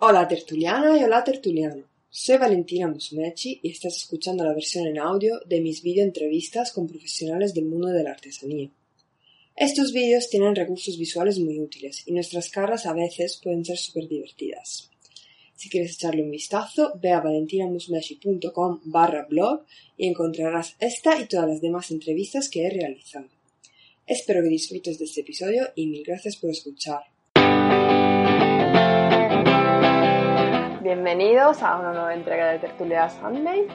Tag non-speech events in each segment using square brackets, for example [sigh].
Hola tertuliana y hola tertuliano. Soy Valentina Musumeci y estás escuchando la versión en audio de mis video entrevistas con profesionales del mundo de la artesanía. Estos vídeos tienen recursos visuales muy útiles y nuestras caras a veces pueden ser súper divertidas. Si quieres echarle un vistazo, ve a valentinamusumeci.com barra blog y encontrarás esta y todas las demás entrevistas que he realizado. Espero que disfrutes de este episodio y mil gracias por escuchar. Bienvenidos a una nueva entrega de Tertulia Sunday,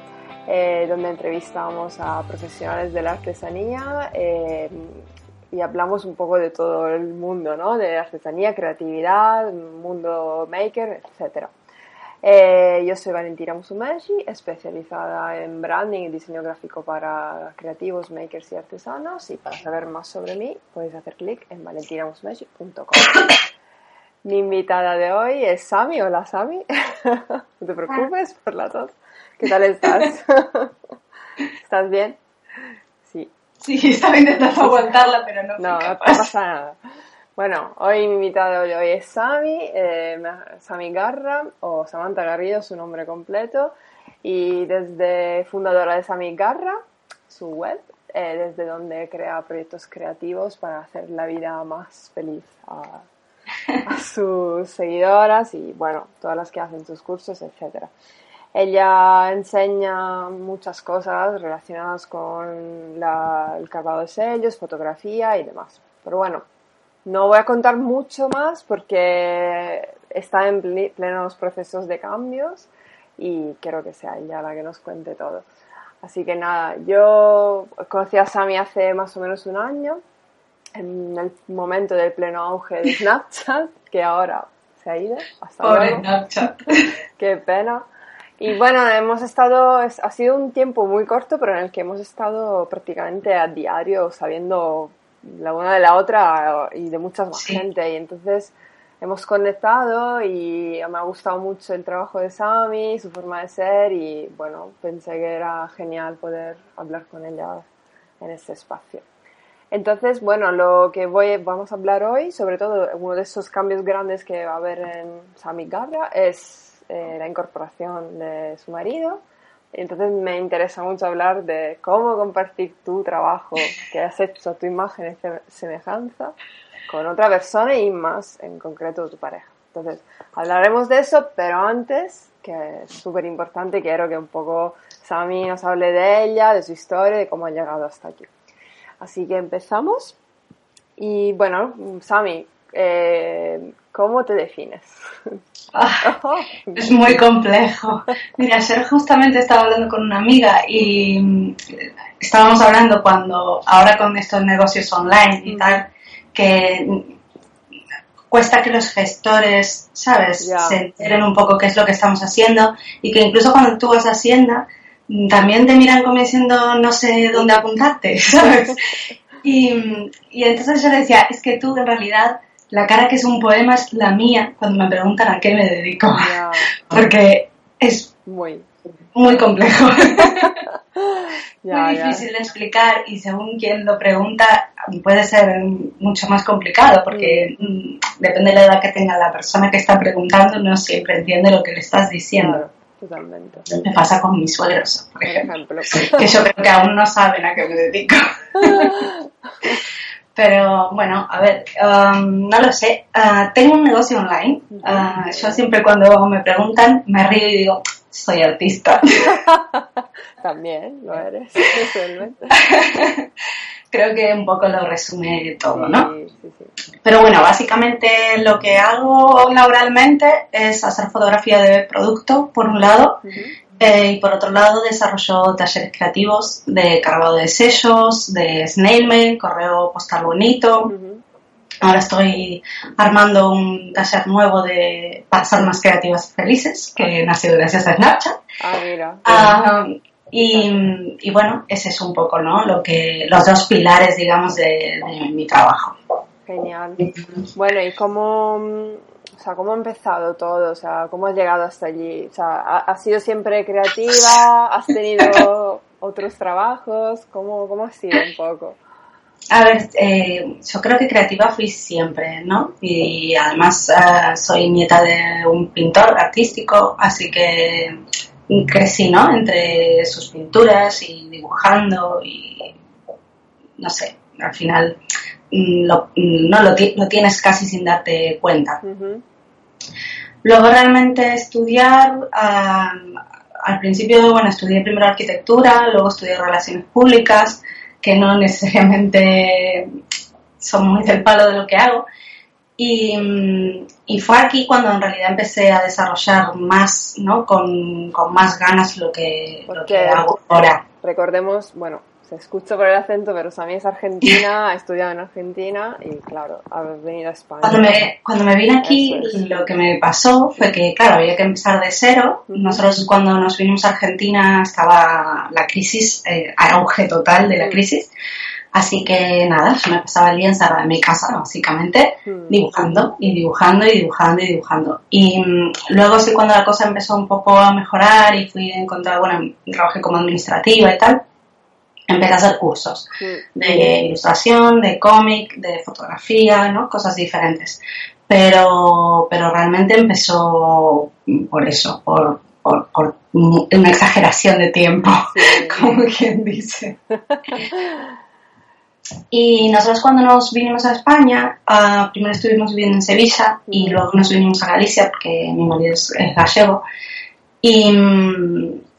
eh, donde entrevistamos a profesionales de la artesanía eh, y hablamos un poco de todo el mundo, ¿no? De artesanía, creatividad, mundo maker, etc. Eh, yo soy Valentina Musumeci, especializada en branding y diseño gráfico para creativos, makers y artesanos. Y para saber más sobre mí, puedes hacer clic en valentinamusumeci.com. Mi invitada de hoy es Sami. Hola, Sami. [laughs] no te preocupes por la tos. ¿Qué tal estás? [laughs] ¿Estás bien? Sí. Sí, estaba intentando aguantarla, pero no. No, no pasa nada. Bueno, hoy mi invitada de hoy es Sami, eh, Sami Garra, o Samantha Garrido, su nombre completo, y desde fundadora de Sami Garra, su web, eh, desde donde crea proyectos creativos para hacer la vida más feliz a a sus seguidoras y bueno, todas las que hacen sus cursos, etc. Ella enseña muchas cosas relacionadas con el carbado de sellos, fotografía y demás. Pero bueno, no voy a contar mucho más porque está en plenos procesos de cambios y quiero que sea ella la que nos cuente todo. Así que nada, yo conocí a Sami hace más o menos un año en el momento del pleno auge de Snapchat, que ahora se ha ido. Hasta Pobre Snapchat. [laughs] Qué pena. Y bueno, hemos estado, ha sido un tiempo muy corto, pero en el que hemos estado prácticamente a diario sabiendo la una de la otra y de mucha más gente. Y entonces hemos conectado y me ha gustado mucho el trabajo de Sami, su forma de ser y bueno, pensé que era genial poder hablar con ella en este espacio. Entonces, bueno, lo que voy, vamos a hablar hoy, sobre todo uno de esos cambios grandes que va a haber en Sami Garra, es eh, la incorporación de su marido. Entonces me interesa mucho hablar de cómo compartir tu trabajo que has hecho tu imagen y semejanza con otra persona y más en concreto tu pareja. Entonces, hablaremos de eso, pero antes, que es súper importante, quiero que un poco Sami nos hable de ella, de su historia, de cómo ha llegado hasta aquí. Así que empezamos. Y bueno, Sami, eh, ¿cómo te defines? [laughs] Ah, es muy complejo. Mira, ayer justamente estaba hablando con una amiga y mm, estábamos hablando cuando, ahora con estos negocios online y tal, que cuesta que los gestores, ¿sabes?, se enteren un poco qué es lo que estamos haciendo y que incluso cuando tú vas a Hacienda, también te miran como diciendo no sé dónde apuntarte, [laughs] ¿sabes? Y, y, entonces yo le decía, es que tú en realidad la cara que es un poema es la mía cuando me preguntan a qué me dedico, [laughs] porque es muy, muy complejo. [laughs] muy difícil de explicar y según quien lo pregunta puede ser mucho más complicado porque mm. Mm, depende de la edad que tenga la persona que está preguntando, no siempre entiende lo que le estás diciendo. Totalmente. Me pasa con mis suegros, por ejemplo, que yo creo que aún no saben a qué me dedico. [laughs] Pero bueno, a ver, um, no lo sé. Uh, tengo un negocio online. Uh, yo siempre cuando me preguntan me río y digo, soy artista. [laughs] También lo eres, [laughs] Creo que un poco lo resume todo, ¿no? Pero bueno, básicamente lo que hago laboralmente es hacer fotografía de producto, por un lado, eh, y por otro lado desarrollo talleres creativos de cargado de sellos, de snail mail, correo postal bonito. Ahora estoy armando un taller nuevo de más creativas felices, que nació gracias a Snapchat. Ah, mira. Ah, y, y, bueno, ese es un poco, ¿no? Lo que, los dos pilares, digamos, de, de mi trabajo. Genial. Bueno, ¿y cómo, o sea, cómo ha empezado todo? O sea, ¿cómo has llegado hasta allí? O sea, ¿has sido siempre creativa? ¿Has tenido otros trabajos? ¿Cómo, cómo ha sido un poco? A ver, eh, yo creo que creativa fui siempre, ¿no? Y además uh, soy nieta de un pintor artístico, así que crecí, ¿no? Entre sus pinturas y dibujando y no sé, al final mm, lo, mm, no lo, lo, tienes casi sin darte cuenta. Uh -huh. Luego realmente estudiar, uh, al principio, bueno, estudié primero arquitectura, luego estudié relaciones públicas, que no necesariamente son muy del palo de lo que hago. Y, y, fue aquí cuando en realidad empecé a desarrollar más, ¿no? Con, con más ganas lo que, lo que hago ahora. Recordemos, bueno, se escucha por el acento, pero Sami es argentina, [laughs] ha estudiado en Argentina y claro, ha venido a España. Cuando me, cuando me vine aquí, es. lo que me pasó fue que, claro, había que empezar de cero. Nosotros cuando nos vinimos a Argentina estaba la crisis, eh, auge total de la crisis. Así que nada, yo me pasaba el día encerrada en mi casa, básicamente, mm. dibujando y dibujando y dibujando y dibujando. Y um, luego sí, cuando la cosa empezó un poco a mejorar y fui a encontrar, bueno, trabajé como administrativa y tal, empecé a hacer cursos mm. de ilustración, de cómic, de fotografía, ¿no? Cosas diferentes. Pero, pero realmente empezó por eso, por, por, por una exageración de tiempo, sí. [laughs] como quien dice. [laughs] Y nosotros cuando nos vinimos a España, uh, primero estuvimos viviendo en Sevilla y luego nos vinimos a Galicia porque mi marido es, es gallego. Y,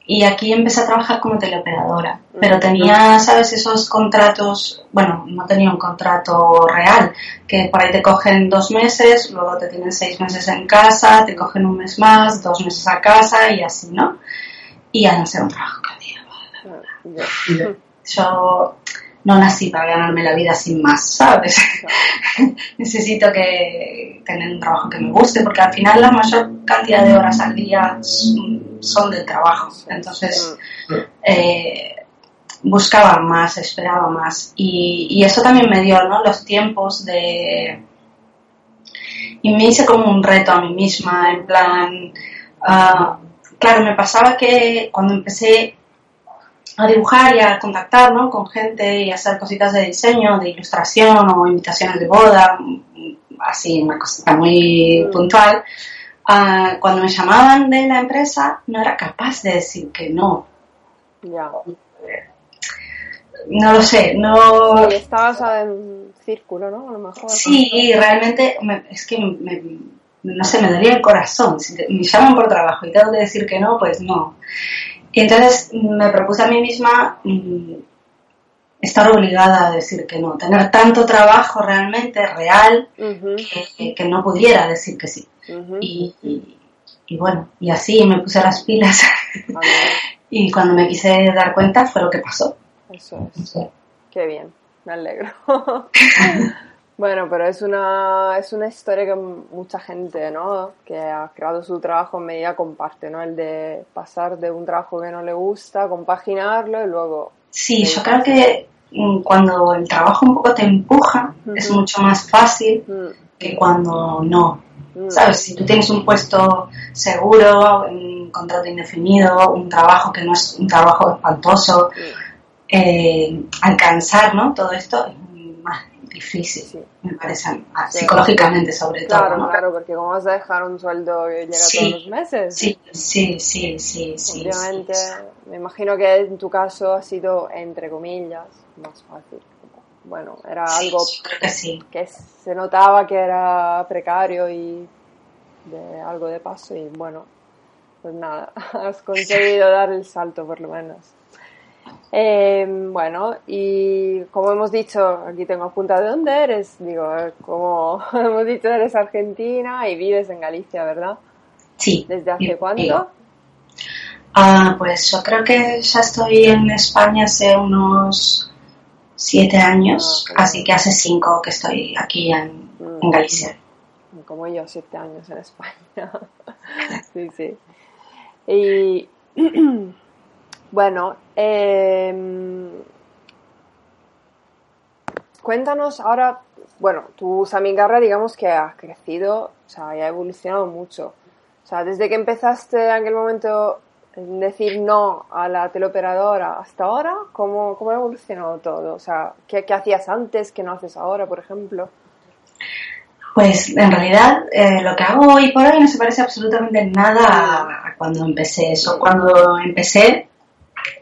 y, aquí empecé a trabajar como teleoperadora. Pero tenía, ¿sabes? Esos contratos, bueno, no tenía un contrato real, que por ahí te cogen dos meses, luego te tienen seis meses en casa, te cogen un mes más, dos meses a casa y así, ¿no? Y ya no sé, un trabajo que día. Yo no nací para ganarme la vida sin más, ¿sabes? [laughs] Necesito que tener un trabajo que me guste, porque al final la mayor cantidad de horas al día son del trabajo. Entonces, eh, buscaba más, esperaba más. Y, eso también me dio, ¿no? Los tiempos de... Y me hice como un reto a mí misma, en plan... Uh, claro, me pasaba que cuando empecé a dibujar y a contactar ¿no? con gente y hacer cositas de diseño, de ilustración o invitaciones de boda, así una cosita muy puntual. Uh, cuando me llamaban de la empresa no era capaz de decir que no. Ya. No lo sé, no... Sí, estabas en círculo, ¿no? A lo mejor. Sí, realmente me, es que me, no sé, me dolía el corazón. Si te, me llaman por trabajo y tengo que decir que no, pues no. Y entonces me propuse a mí misma mmm, estar obligada a decir que no, tener tanto trabajo realmente real uh -huh. que, que, no pudiera decir que sí. Uh -huh. y, y, y, bueno, y así me puse las pilas. -huh. [laughs] y cuando me quise dar cuenta fue lo que pasó. Eso es. Sí. Qué bien, me alegro. [laughs] Bueno, pero es una, es una historia que mucha gente, ¿no? Que ha creado su trabajo en medida comparte, ¿no? El de pasar de un trabajo que no le gusta, compaginarlo y luego... Sí, yo creo que mm, cuando el trabajo un poco te empuja, uh -huh. es mucho más fácil uh -huh. que cuando no. Uh -huh. ¿Sabes? Si tú tienes un puesto seguro, un contrato indefinido, un trabajo que no es un trabajo espantoso, eh, alcanzar, ¿no? Todo esto es difícil, sí. me parece, ah, sí. psicológicamente sobre claro, todo. ¿no? Claro, porque ¿cómo vas a dejar un sueldo que llega sí, todos los meses? Sí, sí, sí, sí. sí Obviamente, me imagino que en tu caso ha sido, entre comillas, más fácil. Bueno, era algo que, que, se notaba que era precario y de algo de paso y bueno, pues nada, [laughs] has conseguido dar el salto por lo menos. Eh, bueno, y como hemos dicho, aquí tengo apuntado de dónde eres. Digo, como [laughs] hemos dicho, eres argentina y vives en Galicia, ¿verdad? Sí. ¿Desde hace cuánto? Ah, pues yo creo que ya estoy en España hace unos siete años, ah, okay. así que hace cinco que estoy aquí en, en Galicia. Como yo, siete años en España. [laughs] sí, sí. Y [clears throat] bueno, em, cuéntanos ahora, bueno, tu Samigarra digamos que ha crecido, o sea, ha evolucionado mucho. O sea, desde que empezaste en aquel momento decir no a la teleoperadora hasta ahora, ¿cómo, cómo ha evolucionado todo? O sea, ¿qué, ¿qué, hacías antes que no haces ahora, por ejemplo? Pues en realidad eh, lo que hago hoy por hoy no se parece absolutamente nada a, cuando empecé eso. Cuando empecé,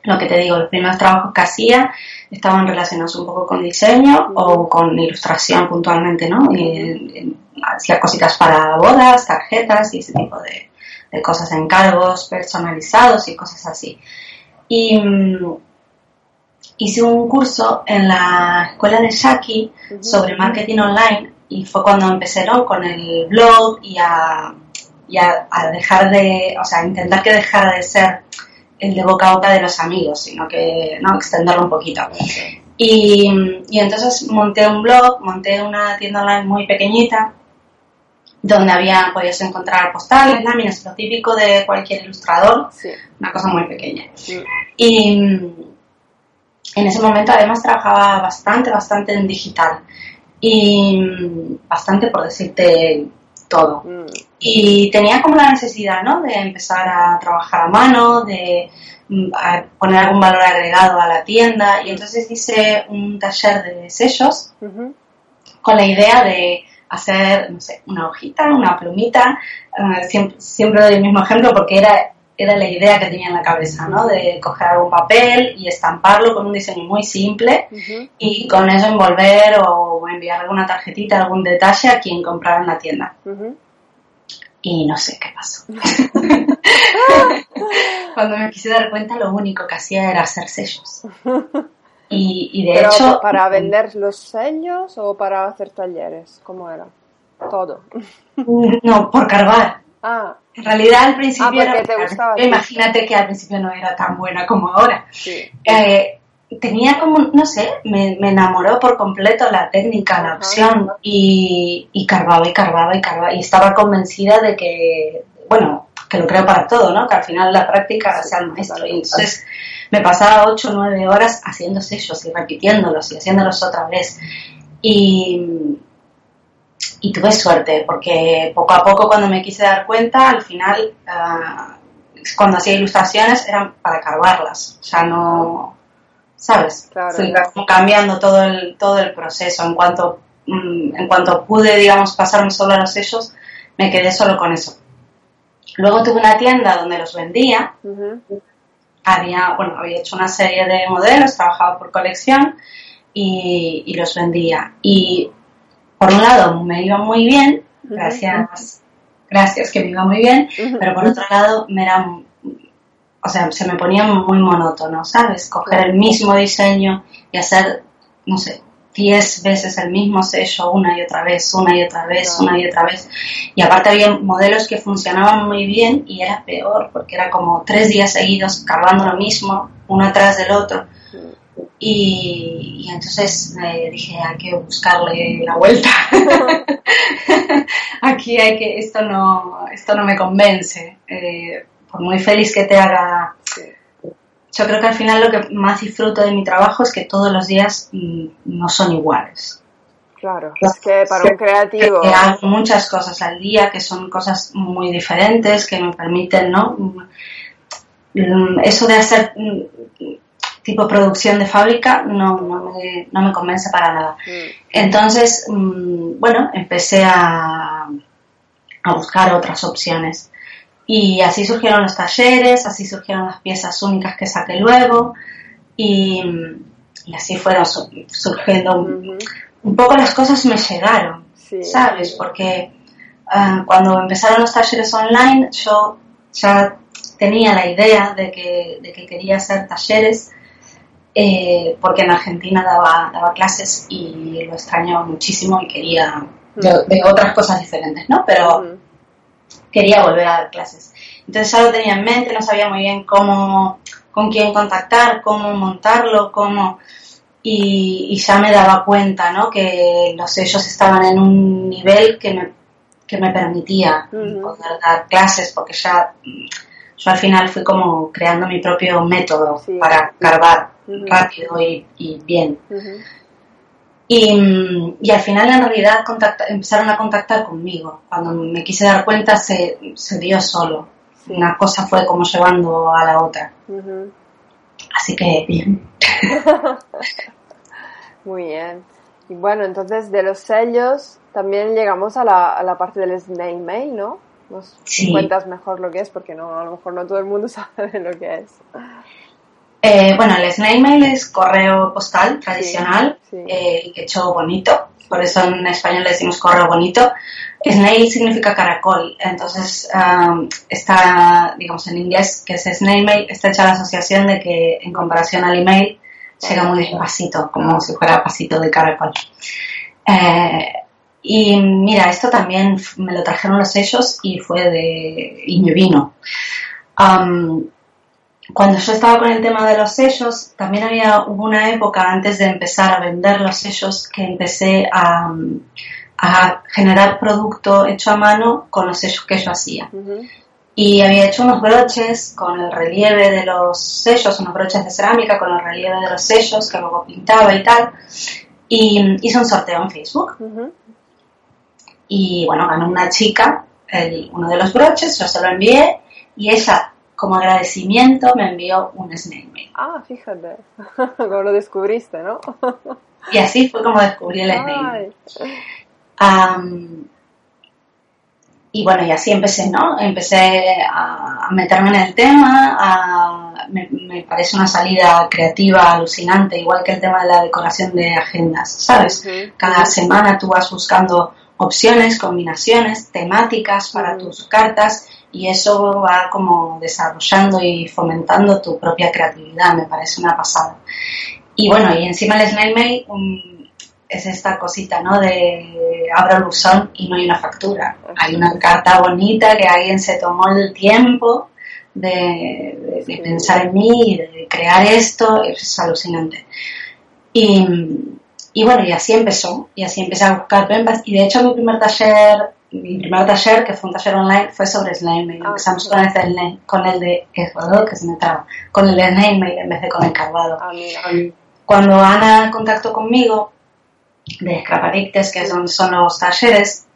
lo que te digo, los primeros trabajos que hacía estaban relacionados un poco con diseño o con ilustración puntualmente, ¿no? Y, hacía cositas para bodas, tarjetas y ese tipo de, de cosas, encargos personalizados y cosas así. Y mm, hice un curso en la escuela de Shaki sobre marketing online y fue cuando empecé con el blog y a, a, dejar de, o sea, intentar que dejara de ser el de boca a boca de los amigos, sino que, ¿no? Extenderlo un poquito. Y, y entonces monté un blog, monté una tienda online muy pequeñita donde había, podías encontrar postales, láminas, lo típico de cualquier ilustrador, una cosa muy pequeña. Y en ese momento además trabajaba bastante, bastante en digital y bastante por decirte todo. Mm. Y tenía como la necesidad, ¿no? De empezar a trabajar a mano, de mm, poner algún valor agregado a la tienda y entonces hice un taller de sellos con la idea de hacer, no sé, una hojita, una plumita, eh, siempre, siempre, doy el mismo ejemplo porque era, era la idea que tenía en la cabeza, ¿no? De coger algún papel y estamparlo con un diseño muy simple y con eso envolver o enviar alguna tarjetita, algún detalle a quien comprara en la tienda. Y no sé qué pasó. [laughs] [laughs] Cuando me quise dar cuenta, lo único que hacía era hacer sellos. [laughs] Y, de hecho... ¿Para vender los sellos o para hacer talleres? ¿Cómo era? Todo. No, por cargar. Ah. En realidad al principio ah, te gustaba, imagínate que al principio no era tan buena como ahora. Eh, tenía como, no sé, me, enamoró por completo la técnica, la opción y, y cargaba y cargaba y cargaba y estaba convencida de que, bueno, que lo creo para todo, ¿no? Que al final la práctica sea el maestro. Y entonces me pasaba 8 o 9 horas haciendo sellos y repitiéndolos y haciéndolos otra vez. Y, y tuve suerte, porque poco a poco cuando me quise dar cuenta, al final, ah, cuando hacía ilustraciones eran para cargarlas, o sea, no, ¿sabes? Fui cambiando todo el, todo el proceso. En cuanto, mm, en cuanto pude, digamos, pasarme solo a los sellos, me quedé solo con eso. Luego tuve una tienda donde los vendía había, bueno, había hecho una serie de modelos, trabajaba por colección y, los vendía. Y por un lado me iba muy bien, gracias, gracias que me iba muy bien, pero por otro lado me era, o sea, se me ponía muy monótono, ¿sabes? Coger el mismo diseño y hacer, no sé, diez veces el mismo sello una y otra vez, una y otra vez, una y otra vez. Y aparte había modelos que funcionaban muy bien y era peor porque era como tres días seguidos cargando lo mismo, uno atrás del otro. Y, entonces eh, dije, hay que buscarle la vuelta. [laughs] Aquí hay que, esto no, esto no me convence. Eh, por muy feliz que te haga yo creo que al final lo que más disfruto de mi trabajo es que todos los días mm, no son iguales. Claro, es que para un creativo... Que hago muchas cosas al día que son cosas muy diferentes, que me permiten, ¿no? Mm, eso de hacer mm, tipo producción de fábrica no, no, me, no me convence para nada. Entonces, bueno, empecé a, a buscar otras opciones. Y así surgieron los talleres, así surgieron las piezas únicas que saqué luego y, así fueron surgiendo un, poco las cosas me llegaron, ¿sabes? Porque ah, cuando empezaron los talleres online yo ya tenía la idea de que, de que quería hacer talleres eh, porque en Argentina daba, daba clases y lo extrañaba muchísimo y quería de, otras cosas diferentes, ¿no? Pero quería volver a dar clases. Entonces ya lo tenía en mente, no sabía muy bien cómo, con quién contactar, cómo montarlo, cómo... y, ya me daba cuenta, ¿no? Que los sellos estaban en un nivel que me, que me permitía poder dar clases, porque ya yo al final fui como creando mi propio método para cargar rápido y, bien. y, y, al final en realidad empezaron a contactar conmigo. Cuando me quise dar cuenta se, se dio solo. Una cosa fue como llevando a la otra. Así que bien. [laughs] Muy bien. Y bueno, entonces de los sellos también llegamos a la, a la parte del snail mail, ¿no? Nos cuentas mejor lo que es, porque no, a lo mejor no todo el mundo [laughs] sabe lo que es. Eh, bueno, el snail mail es correo postal tradicional, eh, hecho bonito, por eso en español le decimos correo bonito. Snail significa caracol, entonces está, digamos en inglés, que es snail mail, está hecha la asociación de que en comparación al email llega muy despacito, como si fuera pasito de caracol. Eh, y mira, esto también me lo trajeron los sellos y fue de. y me vino. Cuando yo estaba con el tema de los sellos, también había hubo una época antes de empezar a vender los sellos que empecé a, a generar producto hecho a mano con los sellos que yo hacía. Y había hecho unos broches con el relieve de los sellos, unos broches de cerámica con el relieve de los sellos que luego pintaba y tal. Y hice un sorteo en Facebook. Y bueno, ganó una chica el, uno de los broches, yo se lo envié y ella, como agradecimiento, me envió un snail mail. Ah, fíjate, [laughs] como lo descubriste, ¿no? y así fue como descubrí el snail mail y bueno, y así empecé, ¿no? Empecé a, meterme en el tema, me, parece una salida creativa alucinante, igual que el tema de la decoración de agendas, ¿sabes? Cada semana tú vas buscando opciones, combinaciones, temáticas para tus cartas y eso va como desarrollando y fomentando tu propia creatividad, me parece una pasada. Y bueno, y encima el Snail Mail, es esta cosita, ¿no? De abro el buzón y no hay una factura. Hay una carta bonita que alguien se tomó el tiempo de, pensar en mí y de crear esto, es alucinante. Y, y, bueno, y así empezó, y así empecé a buscar penpas, y de hecho mi primer taller, mi primer taller, que fue un taller online, fue sobre Slime ah, Empezamos con, el, con el de, que se me traba, con el de Slime en vez de con el carvado. Ah, Cuando Ana contactó conmigo, de Scrapadictes, que son, son los talleres,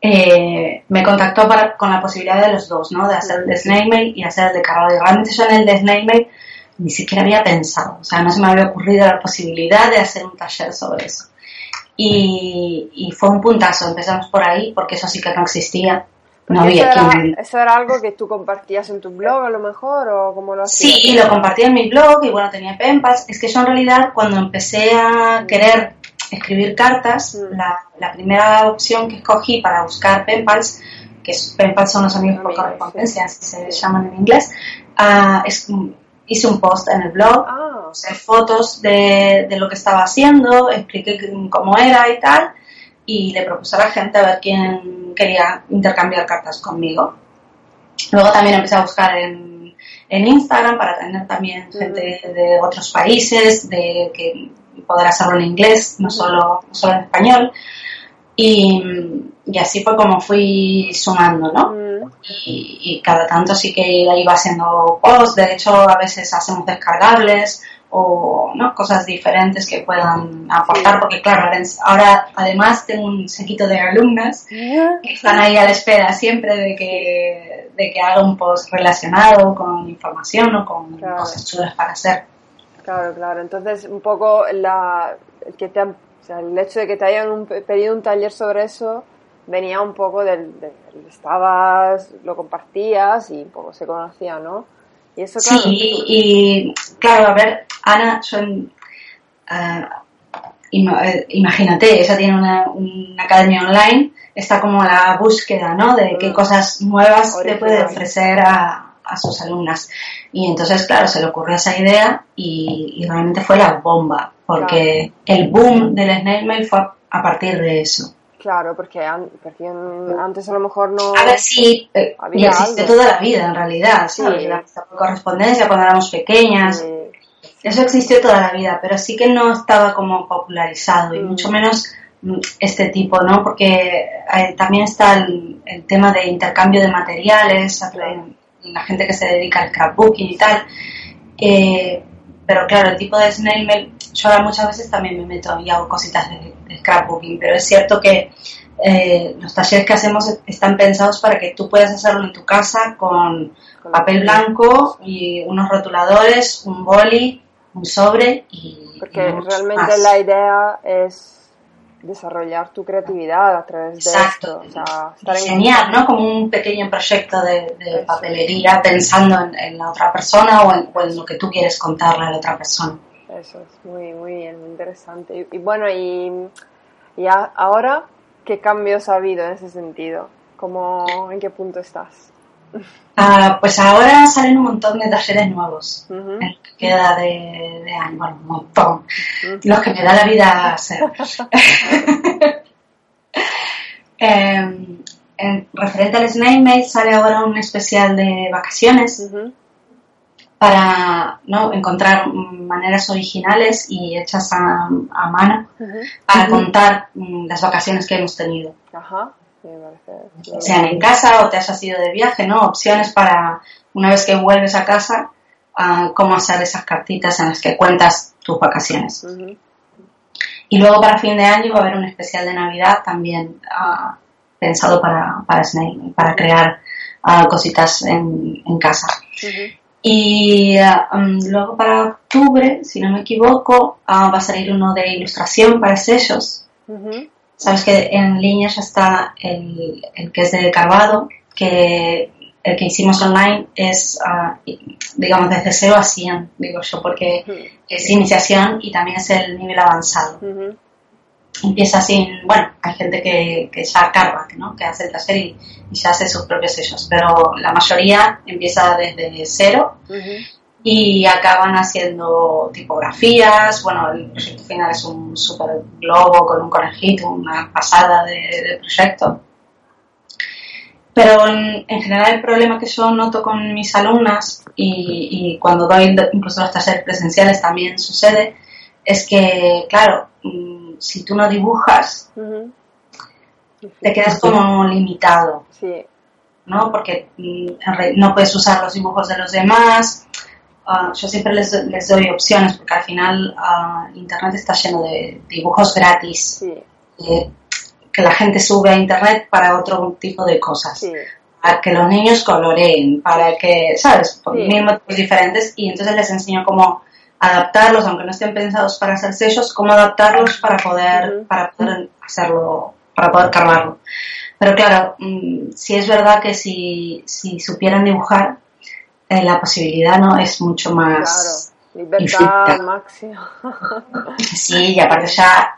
eh, me contactó para, con la posibilidad de los dos, ¿no? De hacer el de Mail y hacer el de Carvalho. Realmente yo en el de Mail ni siquiera había pensado, o sea, no se me había ocurrido la posibilidad de hacer un taller sobre eso. Y, y fue un puntazo, empezamos por ahí, porque eso sí que no existía. No había eso, era, ¿Eso era algo que tú compartías en tu blog a lo mejor o cómo lo hacías? Sí, lo compartía en mi blog y bueno, tenía penpas. Es que yo en realidad cuando empecé a querer escribir cartas, mm. la, la, primera opción que escogí para buscar penpals, que es, penpals son los amigos por correspondencia, así se llaman en inglés, uh, es, hice un post en el blog, ah. puse fotos de, de lo que estaba haciendo, expliqué cómo era y tal, y le propuse a la gente a ver quién quería intercambiar cartas conmigo. Luego también empecé a buscar en, en Instagram para tener también gente de otros países, de que poder hacerlo en inglés, no solo, solo en español. Y, y, así fue como fui sumando, ¿no? Y, y, cada tanto sí que iba haciendo posts, de hecho a veces hacemos descargables o ¿no? cosas diferentes que puedan aportar, porque claro, ahora además tengo un sequito de alumnas que están ahí a la espera siempre de que, de que haga un post relacionado con información o con cosas chulas para hacer. Claro, claro. Entonces, un poco la, que te el hecho de que te hayan pedido un taller sobre eso venía un poco del, estabas, lo compartías y un poco se conocía, ¿no? Y eso, claro, sí, y, claro, a ver, Ana, son, ah, eh, imagínate, ella tiene una, una, academia online, está como a la búsqueda, ¿no? De qué mm. cosas nuevas le puede ofrecer a, a, sus alumnas. Y entonces, claro, se le ocurrió esa idea y, realmente fue la bomba, porque el boom del snail mail fue a partir de eso. Claro, porque, antes a lo mejor no. A ver, sí, eh, existe toda la vida en realidad, sí. La correspondencia cuando éramos pequeñas. eso existió toda la vida, pero sí que no estaba como popularizado y mm. mucho menos mm, este tipo, ¿no? Porque eh, también está el, tema de intercambio de materiales, la gente que se dedica al scrapbooking y tal. Eh, pero claro, el tipo de snail mail, yo ahora muchas veces también me meto y hago cositas de, scrapbooking, pero es cierto que eh, los talleres que hacemos están pensados para que tú puedas hacerlo en tu casa con papel blanco y unos rotuladores, un boli, un sobre y... Porque realmente la idea es desarrollar tu creatividad a través de esto. O sea, Diseñar, ¿no? Como un pequeño proyecto de, papelería pensando en, la otra persona o en, lo que tú quieres contarle a la otra persona. Eso es muy, muy bien, muy interesante. Y, bueno, y, y ahora, ¿qué cambios ha habido en ese sentido? ¿Cómo, ¿En qué punto estás? Ah, pues ahora salen un montón de talleres nuevos. que queda de, de año, bueno, un montón. Los que me da la vida hacer. [laughs] Em, en, referente al Snake sale ahora un especial de vacaciones para ¿no? encontrar maneras originales y hechas a, mano para contar mm, las vacaciones que hemos tenido. Ajá sean en casa o te hayas ido de viaje, ¿no? Opciones para, una vez que vuelves a casa, cómo hacer esas cartitas en las que cuentas tus vacaciones. Y luego para fin de año va a haber un especial de Navidad también ah, pensado para, para Snake, para crear ah, cositas en, casa. Y ah, um, luego para octubre, si no me equivoco, va a salir uno de ilustración para sellos. Sabes que en línea ya está el, el que es de Carvado, que el que hicimos online es, ah, digamos, desde 0 a 100, digo yo, porque es iniciación y también es el nivel avanzado. Empieza sin, bueno, hay gente que, que ya carga, ¿no? que hace el taller y, ya hace sus propios sellos, pero la mayoría empieza desde cero y acaban haciendo tipografías. Bueno, el proyecto final es un super globo con un conejito, una pasada de, proyecto. Pero en, general el problema que yo noto con mis alumnas y, cuando doy incluso los talleres presenciales también sucede es que, claro, mm, si tú no dibujas, te quedas como limitado. ¿no? Porque mm, no puedes usar los dibujos de los demás, Ah, yo siempre les, les, doy opciones porque al final uh, Internet está lleno de dibujos gratis eh, que la gente sube a Internet para otro tipo de cosas. Para que los niños coloreen, para que, ¿sabes? Por mismos diferentes y entonces les enseño cómo adaptarlos, aunque no estén pensados para hacer sellos, cómo adaptarlos para poder, para poder hacerlo, para poder cargarlo. Pero claro, mm, si es verdad que si, si supieran dibujar, eh, la posibilidad no es mucho más claro, libertad máxima. [laughs] Sí y aparte ya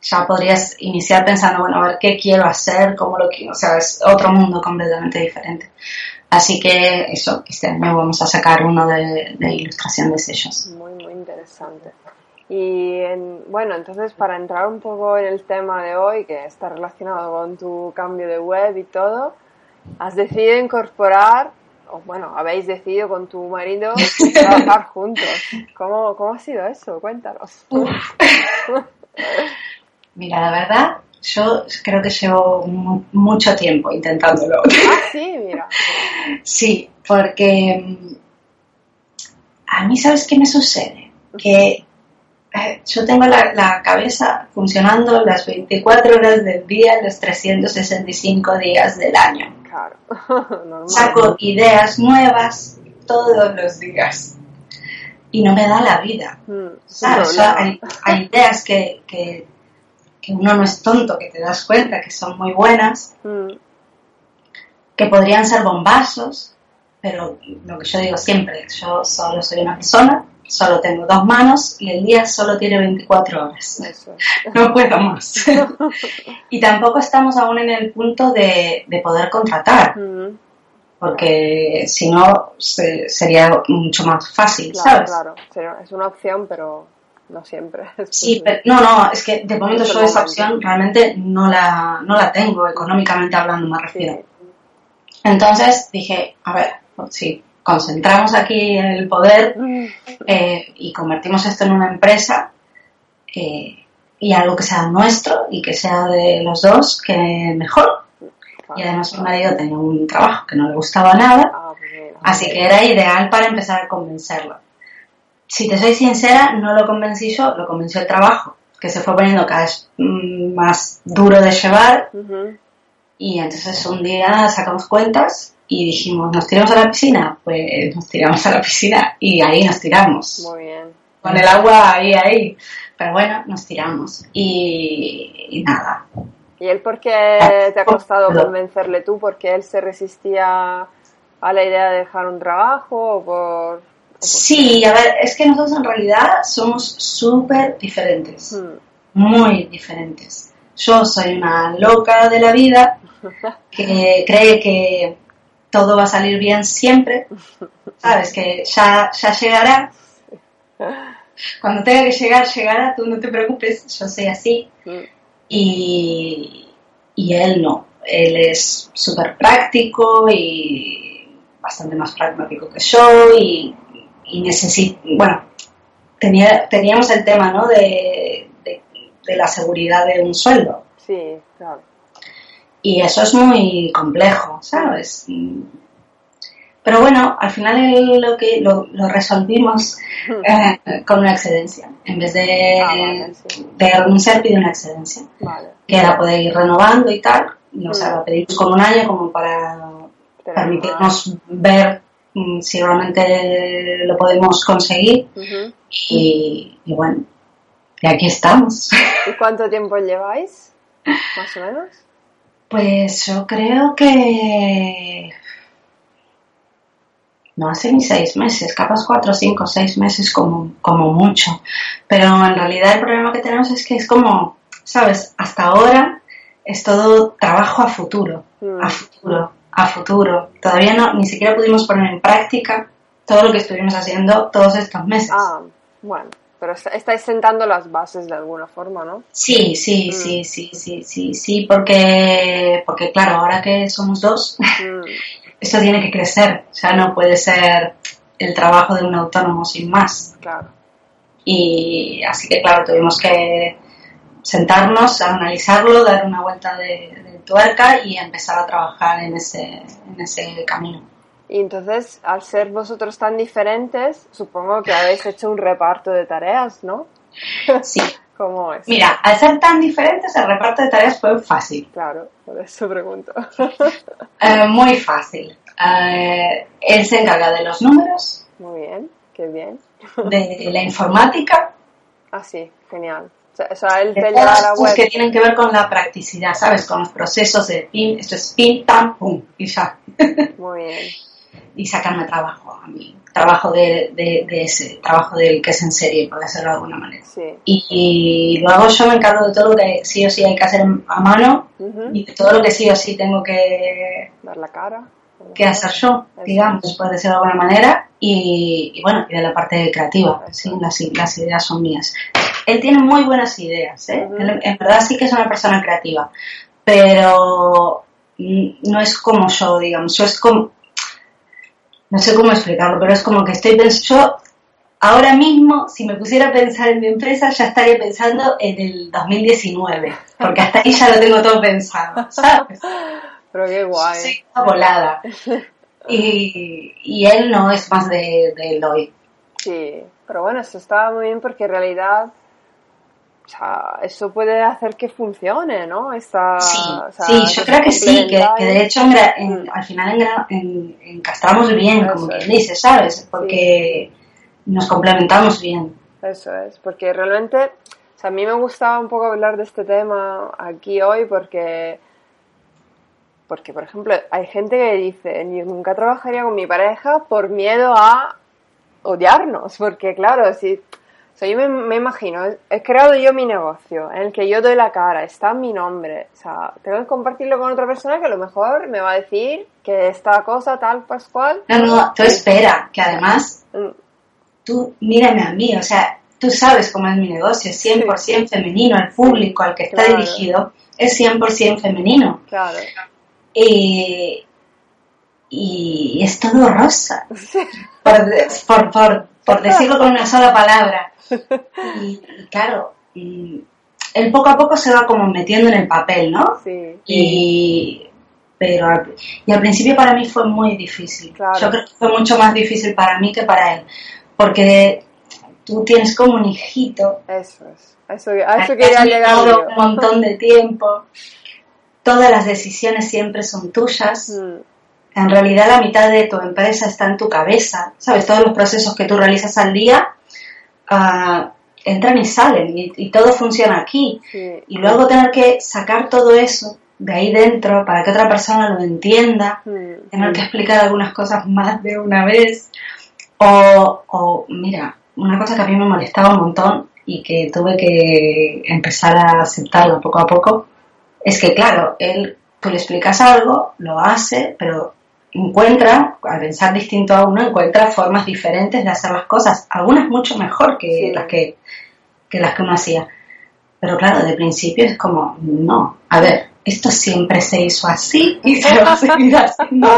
ya podrías iniciar pensando bueno a ver qué quiero hacer cómo lo quiero o sea es otro mundo completamente diferente. Así que eso este año vamos a sacar uno de, ilustración de sellos. Muy muy interesante. Y bueno, entonces para entrar un poco en el tema de hoy, que está relacionado con tu cambio de web y todo, has decidido incorporar bueno, habéis decidido con tu marido [laughs] trabajar juntos. ¿Cómo, ¿Cómo ha sido eso? Cuéntanos. Mira, la verdad, yo creo que llevo mucho tiempo intentándolo. Ah, sí, [laughs] mira. Sí, porque mm, a mí, ¿sabes qué me sucede? Que eh, yo tengo la, la, cabeza funcionando las 24 horas del día, los 365 días del año. [laughs] Saco ideas nuevas todos los días y no me da la vida. Mm, hay, ideas que, que, uno no es tonto, que te das cuenta que son muy buenas, mm. que podrían ser bombazos, pero lo que yo digo siempre, yo solo soy una persona solo tengo dos manos y el día solo tiene 24 horas. [laughs] No puedo más. [laughs] y tampoco estamos aún en el punto de, poder contratar, porque si no sería mucho más fácil, ¿sabes? Claro, es una opción, pero no siempre. [laughs] Sí, pero, no, no, es que de momento yo esa opción realmente no la, no la tengo, económicamente hablando me refiero. Entonces dije, a ver, pues sí, concentramos aquí el poder eh, y convertimos esto en una empresa eh, y algo que sea nuestro y que sea de los dos, que mejor. Y además mi marido tenía un trabajo que no le gustaba nada, ah, así que era ideal para empezar a convencerlo. Si te soy sincera, no lo convencí yo, lo convenció el trabajo, que se fue poniendo cada vez mm, más duro de llevar. Y entonces un día sacamos cuentas y dijimos, ¿nos tiramos a la piscina? Pues nos tiramos a la piscina y ahí nos tiramos. Muy bien. Con el agua ahí, ahí. Pero bueno, nos tiramos. Y, nada. ¿Y él por qué te ha costado convencerle tú? ¿Porque él se resistía a la idea de dejar un trabajo o por...? Sí, a ver, es que nosotros en realidad somos súper diferentes. Hmm. Muy diferentes. Yo soy una loca de la vida [laughs] que cree que todo va a salir bien siempre, sabes que ya, ya llegará. Cuando tenga que llegar, llegará, tú no te preocupes, yo soy así. Y, y él no, él es súper práctico y bastante más pragmático que yo y, y necesito, bueno, tenía, teníamos el tema, ¿no? De, de, de la seguridad de un sueldo. Sí, claro. Y eso es muy complejo, ¿sabes? Pero bueno, al final lo que lo, resolvimimos [laughs] eh, con una excedencia. En vez de, ah, de renunciar, pide una excedencia. Que era poder ir renovando y tal. O sea, lo pedimos con un año como para permitirnos ver mm, si realmente lo podemos conseguir. y, y, bueno, y aquí estamos. ¿Y cuánto tiempo lleváis? Más o menos. Pues yo creo que no hace ni seis meses, capaz cuatro, cinco, seis meses como, como mucho. Pero en realidad el problema que tenemos es que es como, sabes, hasta ahora es todo trabajo a futuro, a mm. futuro, a futuro. Todavía no, ni siquiera pudimos poner en práctica todo lo que estuvimos haciendo todos estos meses. Ah, bueno pero estáis sentando las bases de alguna forma, ¿no? Sí, sí, mm. sí, sí, sí, sí, sí, porque, porque claro, ahora que somos dos, [laughs] mm. esto tiene que crecer, o sea, no puede ser el trabajo de un autónomo sin más. Claro. Y así que, claro, tuvimos que sentarnos, analizarlo, dar una vuelta de, de tuerca y empezar a trabajar en ese, en ese camino. Y entonces, al ser vosotros tan diferentes, supongo que habéis hecho un reparto de tareas, ¿no? Sí. [laughs] ¿Cómo es? Mira, al ser tan diferentes, el reparto de tareas fue fácil. Claro, por eso pregunto. [laughs] Eh, muy fácil. Eh, él se encarga de los números. Muy bien, qué bien. De la informática. Ah, sí, genial. O sea, él te lleva la web. que tienen que ver con la practicidad, ¿sabes? Con los procesos de pin, esto es pin, tam, pum, y ya. Muy bien y sacarme trabajo a mí, trabajo de, ese, trabajo del que es en serie, por decirlo de alguna manera. Y, luego yo me encargo de todo lo que sí o sí hay que hacer a mano y de todo lo que sí o sí tengo que dar la cara que hacer yo, digamos, por decirlo de alguna manera, y, bueno, y de la parte creativa, ¿sí? las, las, ideas son mías. Él tiene muy buenas ideas, ¿eh? en verdad sí que es una persona creativa, pero no es como yo, digamos, yo es como, no sé cómo explicarlo, pero es como que estoy pensando, yo ahora mismo, si me pusiera a pensar en mi empresa, ya estaría pensando en el 2019, porque hasta ahí ya lo tengo todo pensado, [laughs] ¿sabes? Pero qué guay. Soy una volada. Y, y, él no es más de, de hoy. Sí, pero bueno, eso estaba muy bien porque en realidad o sea, eso puede hacer que funcione, ¿no? Esta, sí, yo creo que sí, que, de hecho mira, mm. al final encastramos bien, como quien dice, ¿sabes? Porque nos complementamos bien. Eso es, porque realmente, o sea, a mí me gustaba un poco hablar de este tema aquí hoy porque, porque por ejemplo, hay gente que dice, yo nunca trabajaría con mi pareja por miedo a odiarnos, porque claro, si yo me, imagino, he creado yo mi negocio en el que yo doy la cara, está mi nombre. O sea, tengo que compartirlo con otra persona que a lo mejor me va a decir que esta cosa tal, pascual. No, no, tú espera, que además mm. tú mírame a mí, o sea, tú sabes cómo es mi negocio, es 100% femenino, el público al que está dirigido es 100% femenino. Claro. Y, y es todo rosa, [laughs] por, por, por, [laughs] decirlo con una sola palabra. Y, claro, él poco a poco se va como metiendo en el papel, ¿no? Sí. Y, pero al, y al principio para mí fue muy difícil. Yo creo que fue mucho más difícil para mí que para él, porque tú tienes como un hijito. Eso es. Eso, a eso quería llegar. un montón de tiempo. Todas las decisiones siempre son tuyas. Mm. En realidad la mitad de tu empresa está en tu cabeza. ¿Sabes? Todos los procesos que tú realizas al día uh, entran y salen y, todo funciona aquí. Y luego tener que sacar todo eso de ahí dentro para que otra persona lo entienda, tener que explicar algunas cosas más de una vez. O, o, mira, una cosa que a mí me molestaba un montón y que tuve que empezar a aceptarlo poco a poco, es que claro, él, tú le explicas algo, lo hace, pero encuentra, al pensar distinto a uno, encuentra formas diferentes de hacer las cosas, algunas mucho mejor que las que, que las que uno hacía. Pero claro, de principio es como, no, a ver, esto siempre se hizo así y se va a seguir haciendo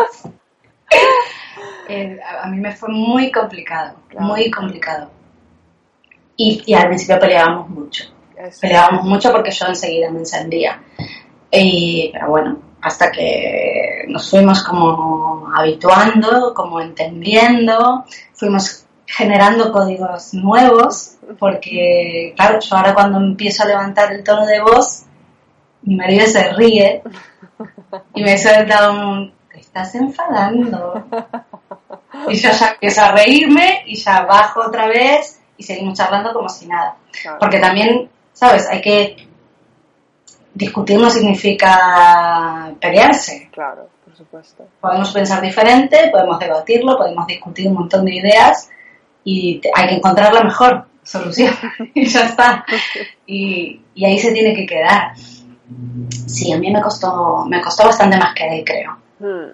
[laughs] eh, a mí me fue muy complicado, muy complicado. Y, y, al principio peleábamos mucho. Peleábamos mucho porque yo enseguida me encendía. Y, pero bueno, hasta que nos fuimos como habituando, como entendiendo, fuimos generando códigos nuevos, porque claro, yo ahora cuando empiezo a levantar el tono de voz, mi marido se ríe y me suelta un, te estás enfadando. Y yo ya empiezo a reírme y ya bajo otra vez y seguimos charlando como si nada. Porque también, ¿sabes? Hay que discutir no significa pelearse. Claro, por supuesto. Podemos pensar diferente, podemos debatirlo, podemos discutir un montón de ideas y hay que encontrar la mejor solución [laughs] [laughs] y ya está. Y, y, ahí se tiene que quedar. Sí, a mí me costó, me costó bastante más que él, creo. Hmm.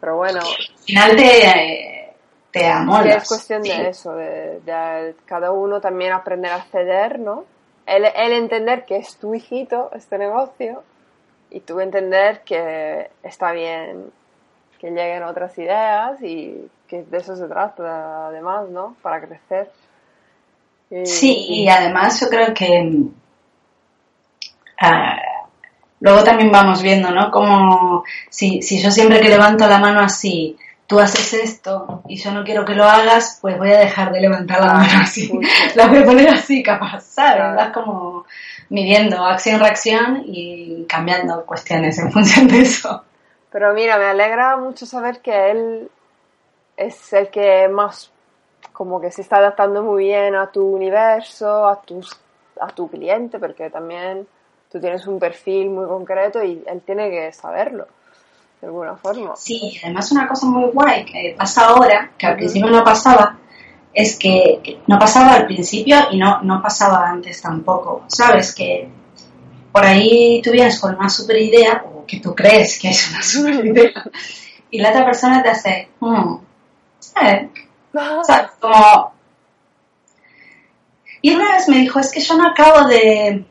Pero bueno. Al final te, te amolas. es cuestión de eso, de, de, cada uno también aprender a ceder, ¿no? Él, entender que es tu hijito este negocio y tú entender que está bien que lleguen otras ideas y que de eso se trata además, ¿no? Para crecer. sí, y además yo creo que ah, luego también vamos viendo, ¿no? Como si, si yo siempre que levanto la mano así tú haces esto y yo no quiero que lo hagas, pues voy a dejar de levantar la mano así. [laughs] La voy a poner así, capaz, ¿sabes? Vas como midiendo acción-reacción y cambiando cuestiones en función de eso. Pero mira, me alegra mucho saber que él es el que más como que se está adaptando muy bien a tu universo, a tus a tu cliente, porque también tú tienes un perfil muy concreto y él tiene que saberlo de alguna forma. Sí, además una cosa muy guay que pasa ahora, que al principio no pasaba, es que no pasaba al principio y no, no pasaba antes tampoco. Sabes que por ahí tú vienes con una super idea, o que tú crees que es una [laughs] super idea, y la otra persona te hace, hmm, ¿sabes? O sea, [laughs] como... Y una vez me dijo, es que yo no acabo de...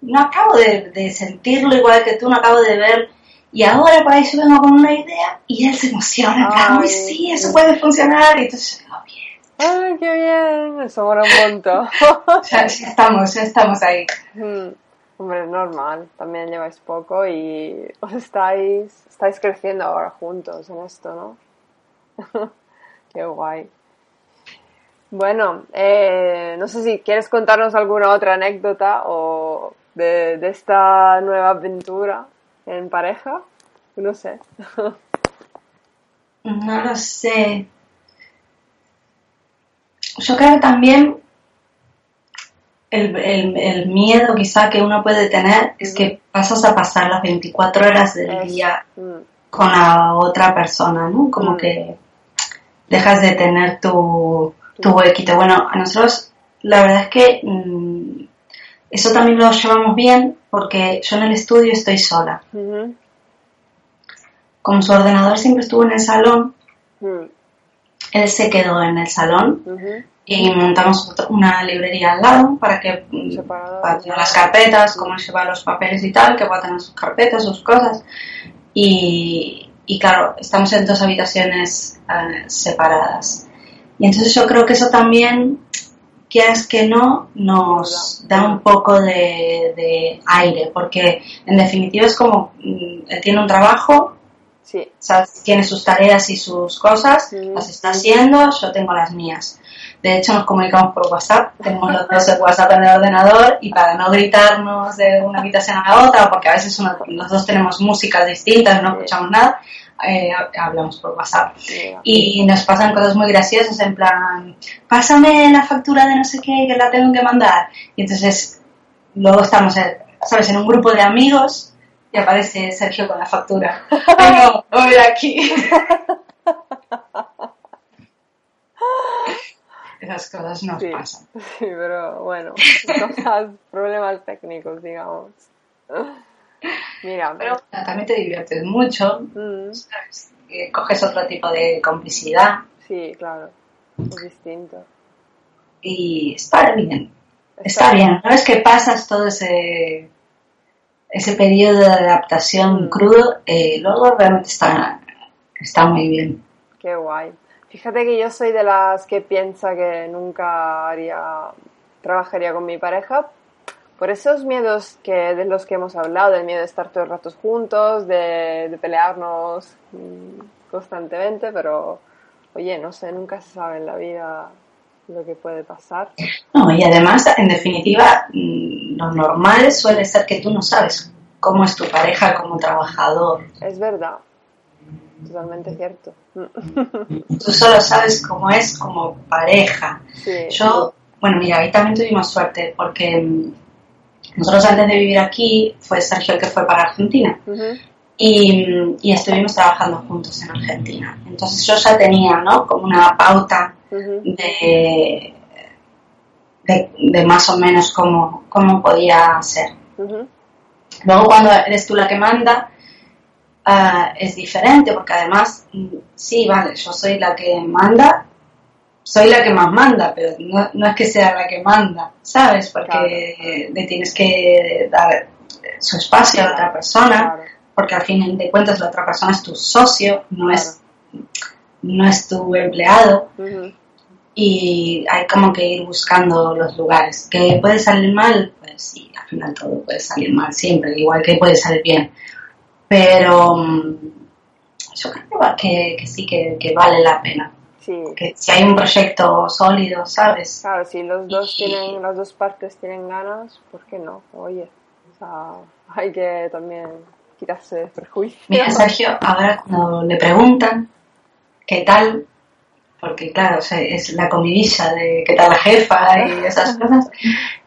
No acabo de, de sentirlo igual que tú, no acabo de ver y ahora por ahí yo vengo con una idea y él se emociona, Ay, sí, eso puede funcionar. Y entonces, oh, bien. ¡Ay, qué bien! Eso mola un montón. [laughs] ya, estamos, ya estamos ahí. Mm, hombre, normal. También lleváis poco y os estáis, estáis creciendo ahora juntos en esto, ¿no? [laughs] qué guay. Bueno, eh, no sé si quieres contarnos alguna otra anécdota o de, de esta nueva aventura en pareja? No sé. no lo sé. Yo creo que también el, miedo quizá que uno puede tener es que pasas a pasar las 24 horas del día mm. con la otra persona, ¿no? Como mm. que dejas de tener tu, tu huequito. Bueno, a nosotros la verdad es que mm, eso también lo llevamos bien porque yo en el estudio estoy sola. Como su ordenador siempre estuvo en el salón, mm. él se quedó en el salón y montamos una librería al lado para que mm, para tener las carpetas, cómo llevar los papeles y tal, que pueda tener sus carpetas, sus cosas. Y, y claro, estamos en dos habitaciones eh, separadas. Y entonces yo creo que eso también, quieras que no, nos da un poco de, aire, porque en definitiva es como, mm, él tiene un trabajo, sí. tiene sus tareas y sus cosas, las está haciendo, yo tengo las mías. De hecho, nos comunicamos por WhatsApp, tenemos los dos el WhatsApp en el ordenador y para no gritarnos de una habitación a la otra, porque a veces los dos tenemos músicas distintas, no escuchamos nada, eh, hablamos por WhatsApp. Y nos pasan cosas muy graciosas, en plan, pásame la factura de no sé qué, que la tengo que mandar. Y entonces, luego estamos, ¿sabes?, en un grupo de amigos y aparece Sergio con la factura. [laughs] Ay, no, voy aquí. [laughs] Esas cosas nos pasan. Sí, pero bueno, [laughs] cosas, problemas técnicos, digamos. Mira, pero también te diviertes mucho, mm. coges otro tipo de complicidad. Sí, claro, es distinto. Y está bien, está, bien. Una vez que pasas todo ese ese periodo de adaptación mm. crudo, eh, luego realmente está, está muy bien. Qué guay. Fíjate que yo soy de las que piensa que nunca haría, trabajaría con mi pareja por esos miedos que, de los que hemos hablado, del miedo de estar todos los ratos juntos, de, pelearnos mm, constantemente, pero oye, no sé, nunca se sabe en la vida lo que puede pasar. No, y además, en definitiva, mm, lo normal suele ser que tú no sabes cómo es tu pareja como trabajador. Es verdad, totalmente cierto. [laughs] Tú solo sabes cómo es como pareja. Yo, bueno, mira, ahí también tuvimos suerte porque mm, nosotros antes de vivir aquí fue Sergio el que fue para Argentina. y, estuvimos trabajando juntos en Argentina. Entonces yo ya tenía, ¿no? Como una pauta de, de, más o menos cómo, cómo podía ser. Luego cuando eres tú la que manda, ah, es diferente, porque además, mm, sí, vale, yo soy la que manda, soy la que más manda, pero no, es que sea la que manda, ¿sabes? Porque le tienes que dar su espacio a la otra persona, porque al fin de cuentas la otra persona es tu socio, no es no es tu empleado. Y hay como que ir buscando los lugares. ¿Que puede salir mal? Pues sí, al final todo puede salir mal siempre, igual que puede salir bien. Pero mm, yo creo que, que sí, que, que vale la pena. Que si hay un proyecto sólido, ¿sabes? Claro, si los dos tienen, las dos partes tienen ganas, ¿por qué no? Oye, o sea, [laughs] hay que también quitarse prejuicios. Mira, Sergio, ahora cuando le preguntan qué tal, porque claro, es la comidilla de qué tal la jefa y esas cosas.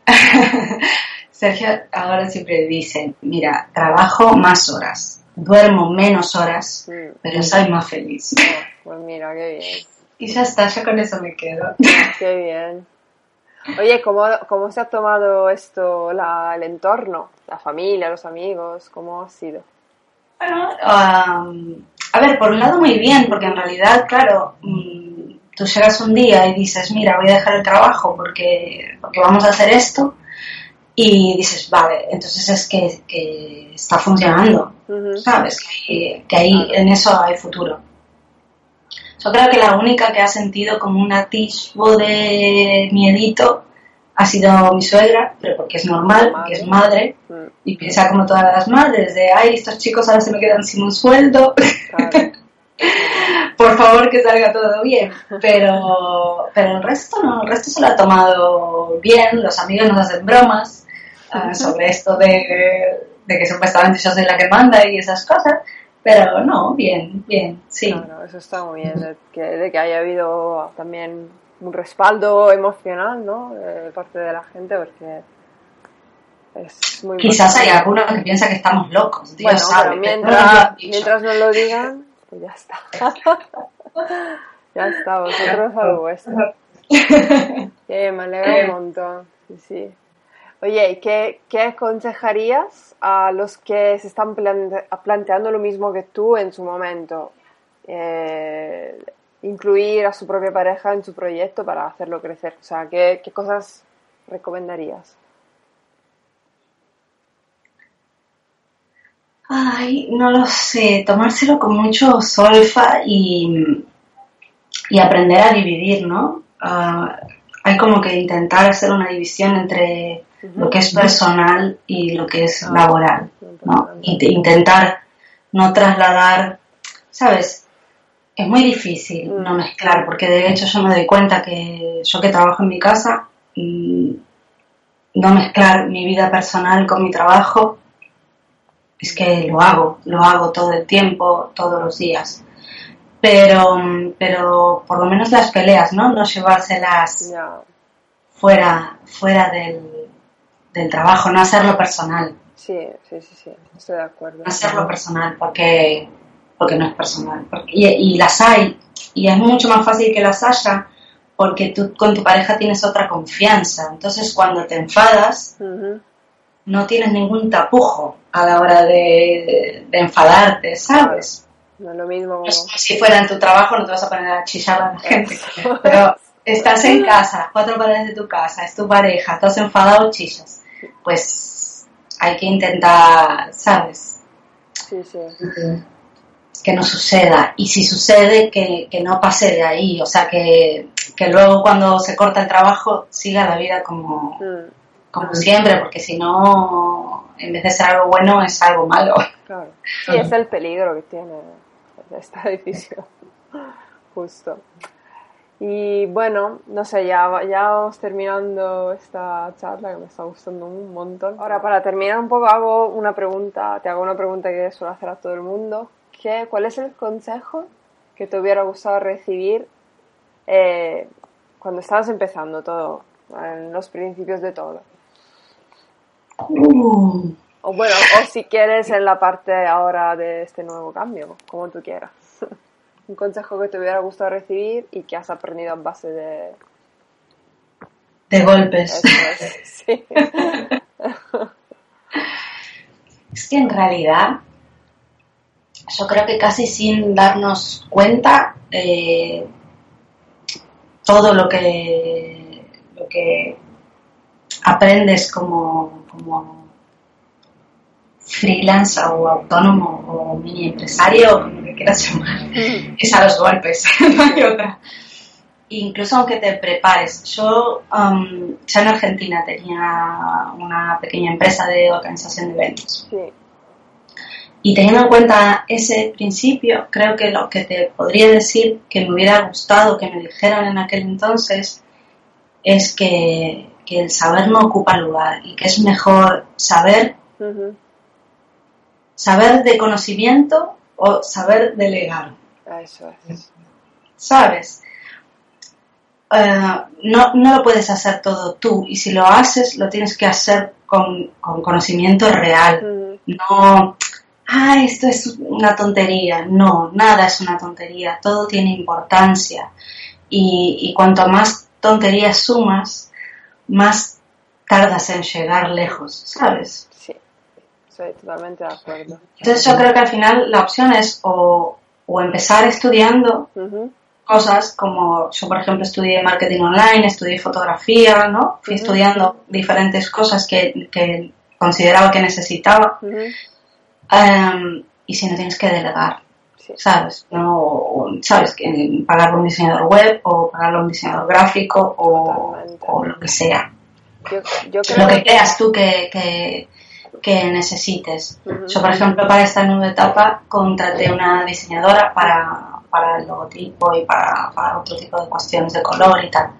[laughs] Sergio ahora siempre dice, mira, trabajo más horas, duermo menos horas, pero soy más feliz. Pues mira, qué bien. Y ya está, ya con eso me quedo. Qué bien. Oye, ¿cómo, cómo se ha tomado esto la, el entorno? La familia, los amigos, ¿cómo ha sido? Bueno, a ver, por un lado muy bien, porque en realidad, claro, mm, tú llegas un día y dices, mira, voy a dejar el trabajo porque, porque vamos a hacer esto, y dices, vale, entonces es que, que está funcionando, ¿sabes? Que, que ahí en eso hay futuro. Yo creo que la única que ha sentido como un atisbo de miedito ha sido mi suegra, pero porque es normal, porque es madre, mm. y piensa como todas las madres, de, ay, estos chicos ahora se me quedan sin un sueldo. [laughs] Por favor, que salga todo bien. Pero, pero el resto no, el resto se lo ha tomado bien, los amigos nos hacen bromas ah, sobre esto de, de que supuestamente yo soy la que manda y esas cosas. Pero no, bien, bien, sí. Claro, eso está muy bien, de que, de que haya habido también un respaldo emocional, ¿no? De parte de la gente, porque es muy Quizás hay alguno que piensa que estamos locos, Dios bueno, sabe. mientras, mientras no lo digan, pues ya está. [laughs] ya está, vosotros algo vuestro. [laughs] me alegra un montón, sí, sí. Oye, ¿qué, ¿qué aconsejarías a los que se están planteando lo mismo que tú en su momento? Eh, incluir a su propia pareja en su proyecto para hacerlo crecer. O sea, ¿qué, qué cosas recomendarías? Ay, no lo sé, tomárselo con mucho solfa y, y aprender a dividir, ¿no? Ah, hay como que intentar hacer una división entre lo que es personal y lo que es laboral, ¿no? intentar no trasladar, ¿sabes? Es muy difícil no mezclar, porque de hecho yo me doy cuenta que yo que trabajo en mi casa, mm, no mezclar mi vida personal con mi trabajo, es que lo hago, lo hago todo el tiempo, todos los días. Pero, pero por lo menos las peleas, ¿no? No llevárselas fuera, fuera del, del trabajo, no hacerlo personal. Sí, sí, sí, sí, estoy de acuerdo. No hacerlo personal porque, porque no es personal. y, y, las hay, y es mucho más fácil que las haya porque tú con tu pareja tienes otra confianza. Entonces cuando te enfadas, no tienes ningún tapujo a la hora de, enfadarte, ¿sabes? No es lo mismo. si fuera en tu trabajo, no te vas a poner a chillar a la gente. Pero estás en casa, cuatro paredes de tu casa, es tu pareja, estás enfadado, chillas. Pues hay que intentar, ¿sabes? Sí, sí. Que no suceda. Y si sucede, que, que no pase de ahí. O sea, que, que luego cuando se corta el trabajo siga la vida como, mm. como siempre, porque si no, en vez de ser algo bueno, es algo malo. Claro. Sí, es el peligro que tiene esta edificio. Justo. Y bueno, no sé, ya, ya vamos terminando esta charla que me está gustando un montón. Ahora, para terminar un poco, hago una pregunta, te hago una pregunta que suelo hacer a todo el mundo. ¿Qué, ¿Cuál es el consejo que te hubiera gustado recibir eh, cuando estabas empezando todo, en los principios de todo? Uh. O bueno, o si quieres en la parte ahora de este nuevo cambio, como tú quieras. Un consejo que te hubiera gustado recibir y que has aprendido a base de... De golpes. Es, [laughs] sí. es que en realidad yo creo que casi sin darnos cuenta eh, todo lo que, lo que aprendes como, como freelance o autónomo o mini empresario, como que quieras llamar, [laughs] es a los golpes, [laughs] no hay otra. Incluso aunque te prepares, yo um, ya en Argentina tenía una pequeña empresa de organización de eventos. Y teniendo en cuenta ese principio, creo que lo que te podría decir que me hubiera gustado que me dijeran en aquel entonces es que, el saber no ocupa lugar y que es mejor saber saber de conocimiento o saber delegar. Eso es. ¿Sabes? Eh, no, no, lo puedes hacer todo tú y si lo haces lo tienes que hacer con, conocimiento real. No, ah, esto es una tontería. No, nada es una tontería. Todo tiene importancia. Y, y cuanto más tonterías sumas, más tardas en llegar lejos, ¿sabes? Totalmente de acuerdo. Entonces yo creo que al final la opción es o, empezar estudiando cosas como yo por ejemplo estudié marketing online, estudié fotografía, ¿no? Fui estudiando diferentes cosas que, consideraba que necesitaba. Em, y si no tienes que delegar, ¿sabes? No, ¿sabes? Pagarlo a un diseñador web o pagarlo a un diseñador gráfico o, lo que sea. Yo, lo que, creas tú que, que necesites. Yo, por ejemplo, para esta nueva etapa contraté una diseñadora para, para el logotipo y para, para, otro tipo de cuestiones de color y tal.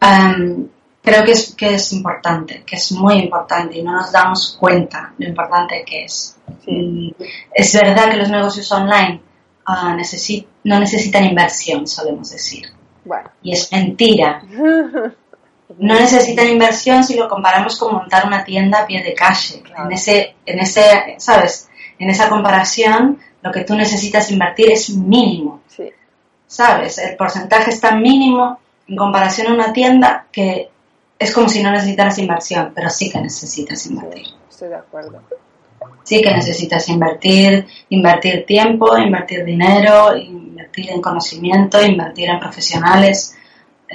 Em, creo que es, que es importante, que es muy importante y no nos damos cuenta lo importante que es. Mm, es verdad que los negocios online uh, no necesitan inversión, solemos decir. Y es mentira. [laughs] no necesitan inversión si lo comparamos con montar una tienda a pie de calle. En ese, en ese, ¿sabes? En esa comparación, lo que tú necesitas invertir es mínimo. ¿Sabes? El porcentaje es tan mínimo en comparación a una tienda que es como si no necesitaras inversión, pero sí que necesitas invertir. estoy de acuerdo. Sí que necesitas invertir, invertir tiempo, invertir dinero, invertir en conocimiento, invertir en profesionales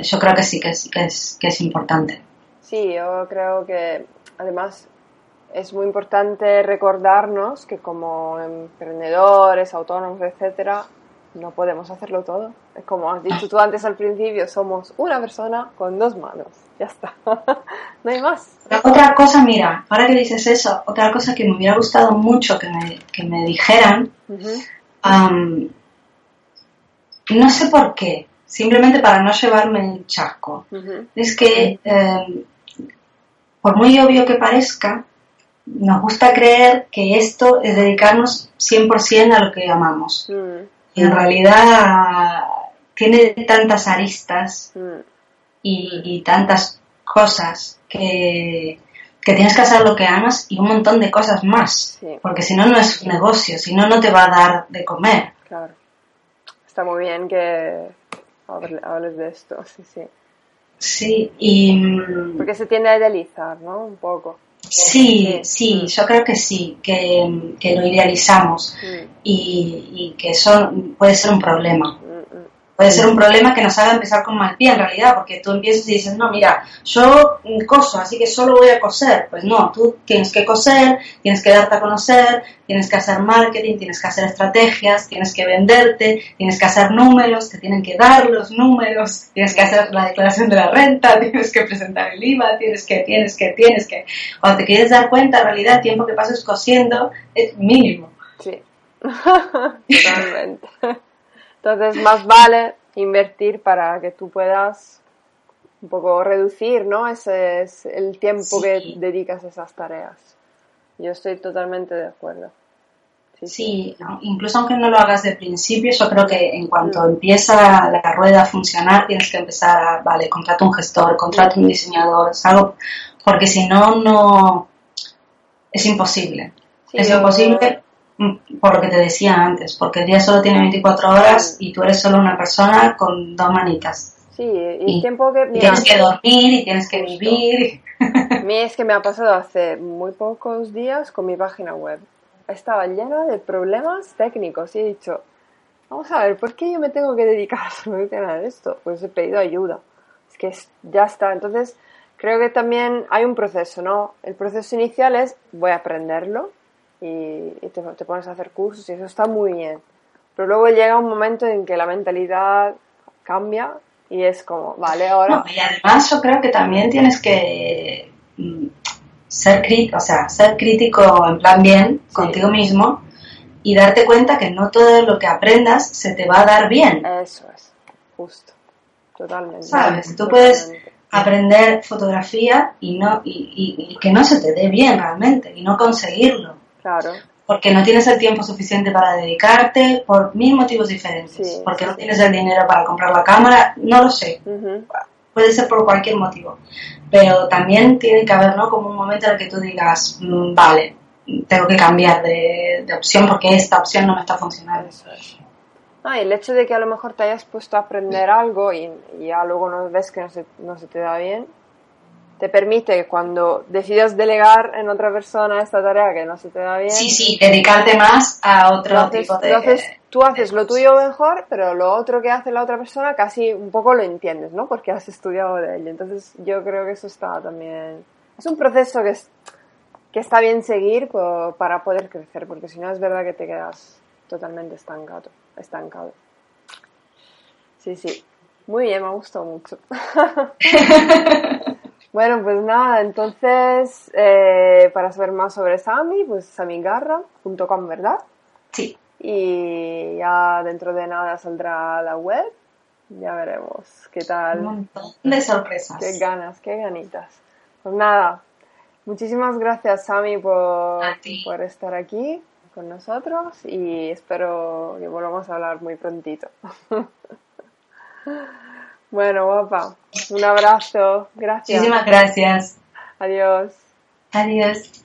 yo creo que sí que es, que es, que es importante. Sí, yo creo que además es muy importante recordarnos que como emprendedores, autónomos, etcétera, no podemos hacerlo todo. Es como has dicho tú antes al principio, somos una persona con dos manos. Ya está. [laughs] no hay más. Otra cosa, mira, ahora que dices eso, otra cosa que me hubiera gustado mucho que me, que me dijeran, no sé por qué, simplemente para no llevarme el chasco, es que em, por muy obvio que parezca, nos gusta creer que esto es dedicarnos 100% a lo que amamos. Mm. Y en realidad tiene tantas aristas mm. y, tantas cosas que, tienes que hacer lo que amas y un montón de cosas más. Porque si no, no es un negocio, si no, no te va a dar de comer. Claro. Está muy bien que hables de esto, [laughs] sí, sí. Sí, y... Mm, Porque se tiende a idealizar, ¿no? Un poco. Sí, sí, yo creo que sí, que, que lo idealizamos mm. y, y, que eso puede ser un problema puede ser un problema que nos haga empezar con mal pie en realidad, porque tú empiezas y dices, no, mira, yo coso, así que solo voy a coser. Pues no, tú tienes que coser, tienes que darte a conocer, tienes que hacer marketing, tienes que hacer estrategias, tienes que venderte, tienes que hacer números, te tienen que dar los números, tienes que hacer la declaración de la renta, [laughs] tienes que presentar el IVA, tienes que, tienes que, tienes que. Cuando te quieres dar cuenta, en realidad el tiempo que pasas cosiendo es mínimo. Sí, [laughs] totalmente. Entonces, más vale invertir para que tú puedas un poco reducir, ¿no? Ese es el tiempo que dedicas a esas tareas. Yo estoy totalmente de acuerdo. Sí, incluso aunque no lo hagas de principio, yo creo que en cuanto mm. empieza la rueda a funcionar, tienes que empezar a, vale, contrato un gestor, contrato un diseñador, algo, porque si no, no, es imposible. es imposible Mm, por lo que te decía antes, porque el día solo tiene 24 horas y tú eres solo una persona con dos manitas. Sí, y, tiempo que... tienes que dormir y tienes que vivir. [laughs] A mí es que me ha pasado hace muy pocos días con mi página web. Estaba llena de problemas técnicos y he dicho, vamos a ver, ¿por qué yo me tengo que dedicar a solucionar esto? Pues he pedido ayuda. Es que ya está. Entonces, creo que también hay un proceso, ¿no? El proceso inicial es, voy a aprenderlo, y, te, pones a hacer cursos y eso está muy bien. Pero luego llega un momento en que la mentalidad cambia y es como, vale, ahora... y además yo creo que también tienes que mm, ser crítico, o sea, ser crítico en plan bien contigo mismo y darte cuenta que no todo lo que aprendas se te va a dar bien. Eso es, justo, totalmente. Sabes, tú puedes aprender fotografía y no y, y, que no se te dé bien realmente y no conseguirlo. Claro. Porque no tienes el tiempo suficiente para dedicarte, por mil motivos diferentes. porque no tienes el dinero para comprar la cámara, no lo sé. Puede ser por cualquier motivo. Pero también tiene que haber, ¿no? Como un momento en el que tú digas, mm, vale, tengo que cambiar de, opción porque esta opción no me está funcionando. Ah, y el hecho de que a lo mejor te hayas puesto a aprender algo y, ya luego no ves que no se, no se te da bien, te permite cuando decidas delegar en otra persona esta tarea que no se te da bien. Sí, sí, dedicarte más a otro tipo de. Entonces, tú haces lo tuyo mejor, pero lo otro que hace la otra persona casi un poco lo entiendes, ¿no? Porque has estudiado de ello. Entonces, yo creo que eso está también. Es un proceso que, es, que está bien seguir para poder crecer, porque si no es verdad que te quedas totalmente estancado. estancado. Sí, sí. Muy bien, me ha gustado mucho. [laughs] Bueno, pues nada, entonces, eh, para saber más sobre Sami, pues samigarra.com, ¿verdad? Sí. Y ya dentro de nada saldrá la web. Ya veremos qué tal. Un montón de sorpresas. Qué ganas, qué ganitas. Pues nada, muchísimas gracias, Sami, por, por estar aquí con nosotros y espero que volvamos a hablar muy prontito. [laughs] Bueno, guapa. Un abrazo. Gracias. Muchísimas gracias. Adiós. Adiós.